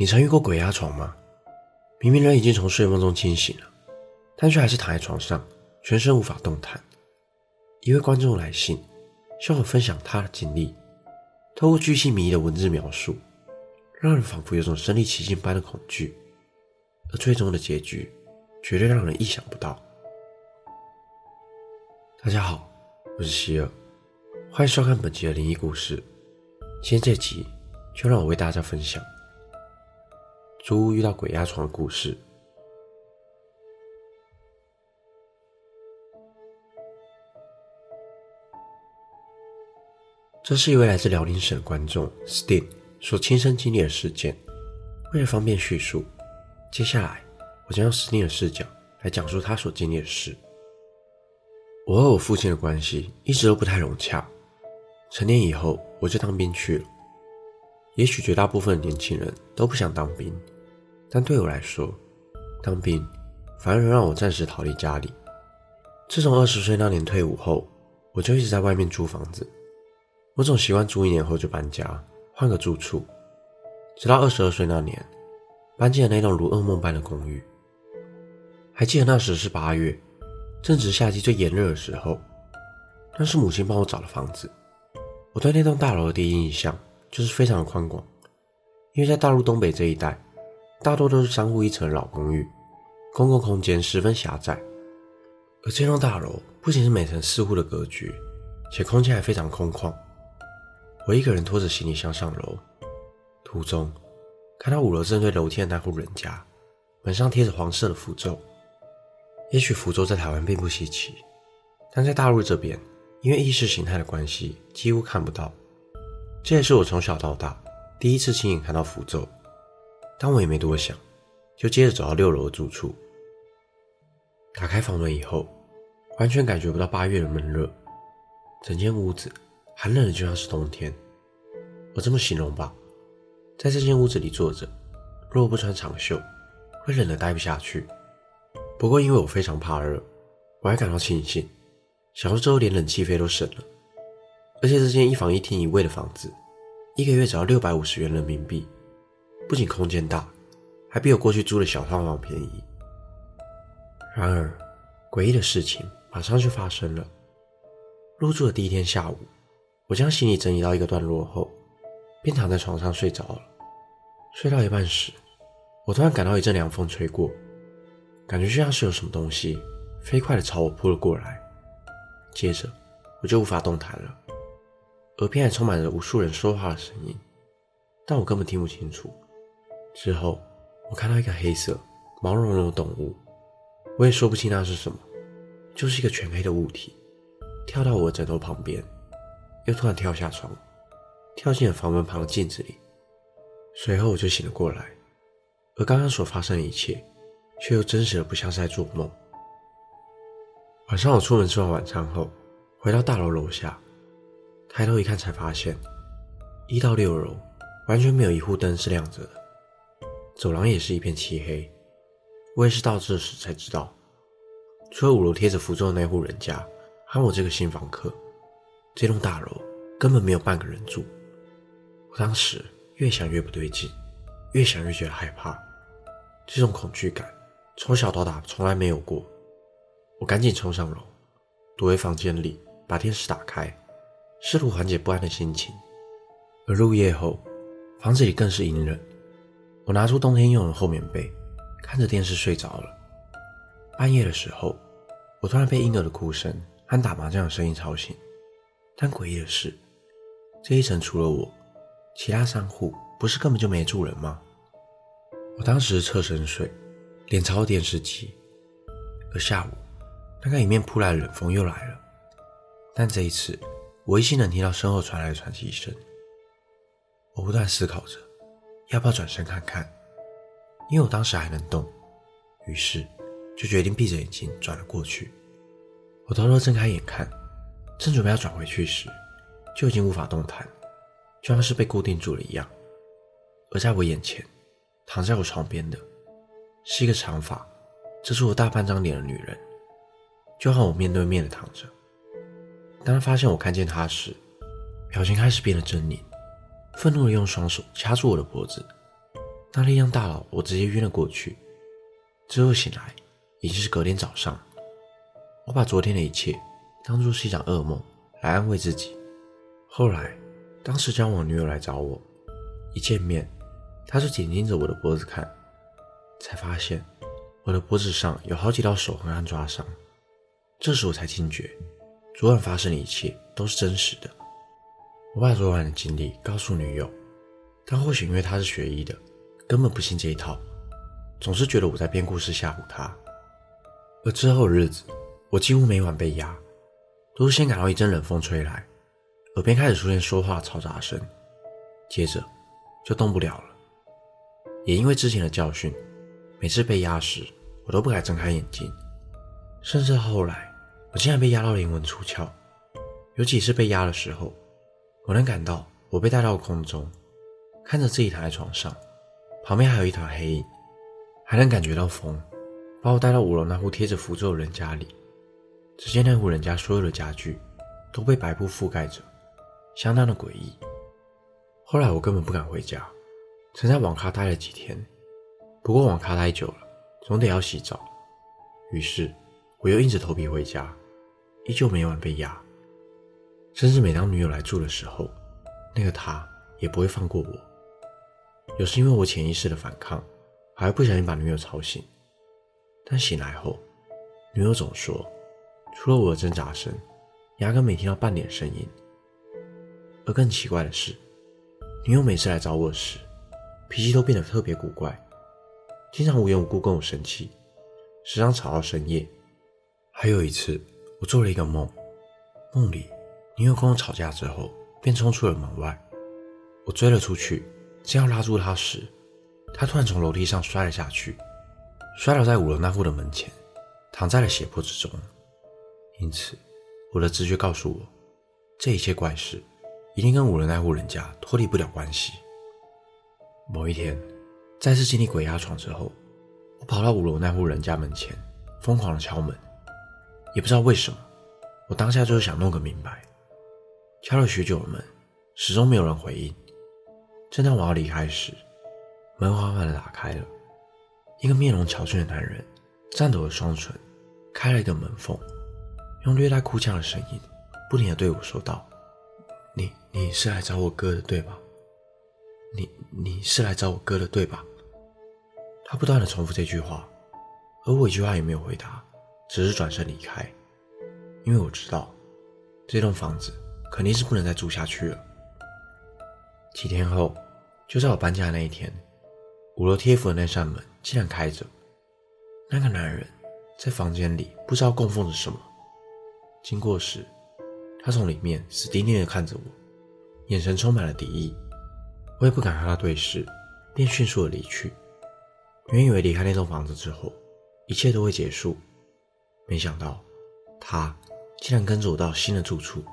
你曾遇过鬼压床吗？明明人已经从睡梦中清醒了，但却还是躺在床上，全身无法动弹。一位观众来信，向我分享他的经历，透过巨细靡遗的文字描述，让人仿佛有种身临其境般的恐惧，而最终的结局绝对让人意想不到。大家好，我是希尔，欢迎收看本集的灵异故事。今天这集就让我为大家分享。租屋遇到鬼压床的故事。这是一位来自辽宁省的观众 Steve 所亲身经历的事件。为了方便叙述，接下来我将用 Steve 的视角来讲述他所经历的事。我和我父亲的关系一直都不太融洽。成年以后，我就当兵去了。也许绝大部分年轻人都不想当兵，但对我来说，当兵反而能让我暂时逃离家里。自从二十岁那年退伍后，我就一直在外面租房子。我总习惯租一年后就搬家，换个住处。直到二十二岁那年，搬进了那栋如噩梦般的公寓。还记得那时是八月，正值夏季最炎热的时候。那是母亲帮我找的房子。我对那栋大楼的第一印象。就是非常的宽广，因为在大陆东北这一带，大多都是三户一层的老公寓，公共空间十分狭窄。而这栋大楼不仅是每层四户的格局，且空间还非常空旷。我一个人拖着行李箱上楼，途中看到五楼正对楼梯的那户人家，门上贴着黄色的符咒。也许符咒在台湾并不稀奇，但在大陆这边，因为意识形态的关系，几乎看不到。这也是我从小到大第一次亲眼看到符咒，但我也没多想，就接着走到六楼的住处。打开房门以后，完全感觉不到八月的闷热，整间屋子寒冷的就像是冬天。我这么形容吧，在这间屋子里坐着，若不穿长袖，会冷得待不下去。不过因为我非常怕热，我还感到庆幸，想说之后连冷气费都省了。而且这间一房一厅一卫的房子，一个月只要六百五十元人民币，不仅空间大，还比我过去租的小套房便宜。然而，诡异的事情马上就发生了。入住的第一天下午，我将行李整理到一个段落后，便躺在床上睡着了。睡到一半时，我突然感到一阵凉风吹过，感觉就像是有什么东西飞快地朝我扑了过来。接着，我就无法动弹了。耳边还充满着无数人说话的声音，但我根本听不清楚。之后，我看到一个黑色、毛茸茸的动物，我也说不清那是什么，就是一个全黑的物体，跳到我枕头旁边，又突然跳下床，跳进了房门旁的镜子里。随后我就醒了过来，而刚刚所发生的一切，却又真实的不像是在做梦。晚上我出门吃完晚餐后，回到大楼楼下。抬头一看，才发现一到六楼完全没有一户灯是亮着的，走廊也是一片漆黑。我也是到这时才知道，除了五楼贴着符咒的那户人家，还有我这个新房客，这栋大楼根本没有半个人住。我当时越想越不对劲，越想越觉得害怕，这种恐惧感从小到大从来没有过。我赶紧冲上楼，躲回房间里，把电视打开。试图缓解不安的心情，而入夜后，房子里更是阴冷。我拿出冬天用的厚棉被，看着电视睡着了。半夜的时候，我突然被婴儿的哭声和打麻将的声音吵醒。但诡异的是，这一层除了我，其他三户不是根本就没住人吗？我当时侧身睡，脸朝电视机。而下午，那个迎面扑来的冷风又来了，但这一次。我依稀能听到身后传来的喘息声，我不断思考着要不要转身看看，因为我当时还能动，于是就决定闭着眼睛转了过去。我偷偷睁开眼看，正准备要转回去时，就已经无法动弹，就像是被固定住了一样。而在我眼前，躺在我床边的，是一个长发遮住我大半张脸的女人，就和我面对面的躺着。当他发现我看见他时，表情开始变得狰狞，愤怒地用双手掐住我的脖子，那力量大到我直接晕了过去。之后醒来已经是隔天早上，我把昨天的一切当作是一场噩梦来安慰自己。后来，当时交往女友来找我，一见面，她就紧盯着我的脖子看，才发现我的脖子上有好几道手痕和抓伤。这时我才惊觉，昨晚发生的一切都是真实的。我把昨晚的经历告诉女友，但或许因为她是学医的，根本不信这一套，总是觉得我在编故事吓唬她。而之后的日子，我几乎每晚被压，都是先感到一阵冷风吹来，耳边开始出现说话嘈杂声，接着就动不了了。也因为之前的教训，每次被压时，我都不敢睁开眼睛，甚至后来，我竟然被压到灵魂出窍。有几次被压的时候，我能感到我被带到空中，看着自己躺在床上，旁边还有一团黑影，还能感觉到风把我带到五楼那户贴着符咒的人家里。只见那户人家所有的家具都被白布覆盖着，相当的诡异。后来我根本不敢回家，曾在网咖待了几天。不过网咖待久了，总得要洗澡，于是我又硬着头皮回家，依旧每晚被压。甚至每当女友来住的时候，那个他也不会放过我。有时因为我潜意识的反抗，还会不小心把女友吵醒。但醒来后，女友总说，除了我的挣扎声，压根没听到半点声音。而更奇怪的是，女友每次来找我时，脾气都变得特别古怪，经常无缘无故跟我生气，时常吵到深夜。还有一次，我做了一个梦，梦里。女友跟我吵架之后，便冲出了门外。我追了出去，正要拉住她时，她突然从楼梯上摔了下去，摔倒在五楼那户的门前，躺在了血泊之中。因此，我的直觉告诉我，这一切怪事一定跟五楼那户人家脱离不了关系。某一天，再次经历鬼压床之后，我跑到五楼那户人家门前，疯狂的敲门。也不知道为什么，我当下就是想弄个明白。敲了许久的门，始终没有人回应。正当我要离开时，门缓缓地打开了，一个面容憔悴的男人，颤抖的双唇，开了一个门缝，用略带哭腔的声音，不停地对我说道：“你你是来找我哥的对吧？你你是来找我哥的对吧？”他不断地重复这句话，而我一句话也没有回答，只是转身离开，因为我知道这栋房子。肯定是不能再住下去了。几天后，就在我搬家的那一天，五楼贴符的那扇门竟然开着。那个男人在房间里不知道供奉着什么。经过时，他从里面死盯盯地看着我，眼神充满了敌意。我也不敢和他对视，便迅速地离去。原以为离开那栋房子之后，一切都会结束，没想到他竟然跟着我到新的住处。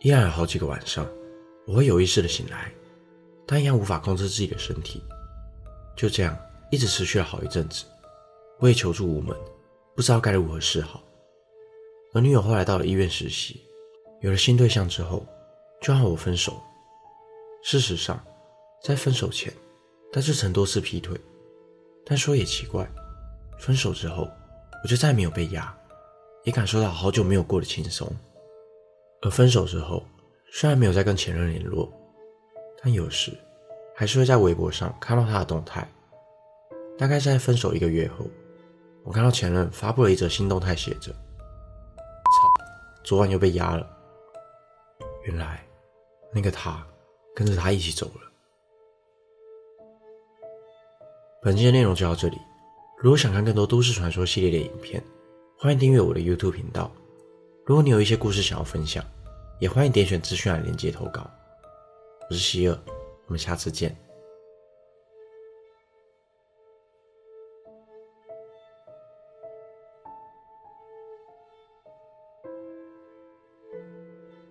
依然有好几个晚上，我会有意识的醒来，但一样无法控制自己的身体。就这样一直持续了好一阵子，我也求助无门，不知道该如何是好。而女友后来到了医院实习，有了新对象之后，就和我分手。事实上，在分手前，他就曾多次劈腿。但说也奇怪，分手之后，我就再没有被压，也感受到好久没有过的轻松。而分手之后，虽然没有再跟前任联络，但有时还是会在微博上看到他的动态。大概是在分手一个月后，我看到前任发布了一则新动态，写着：“操，昨晚又被压了。”原来那个他跟着他一起走了。本期的内容就到这里。如果想看更多都市传说系列的影片，欢迎订阅我的 YouTube 频道。如果你有一些故事想要分享，也欢迎点选资讯栏连接投稿。我是希尔，我们下次见。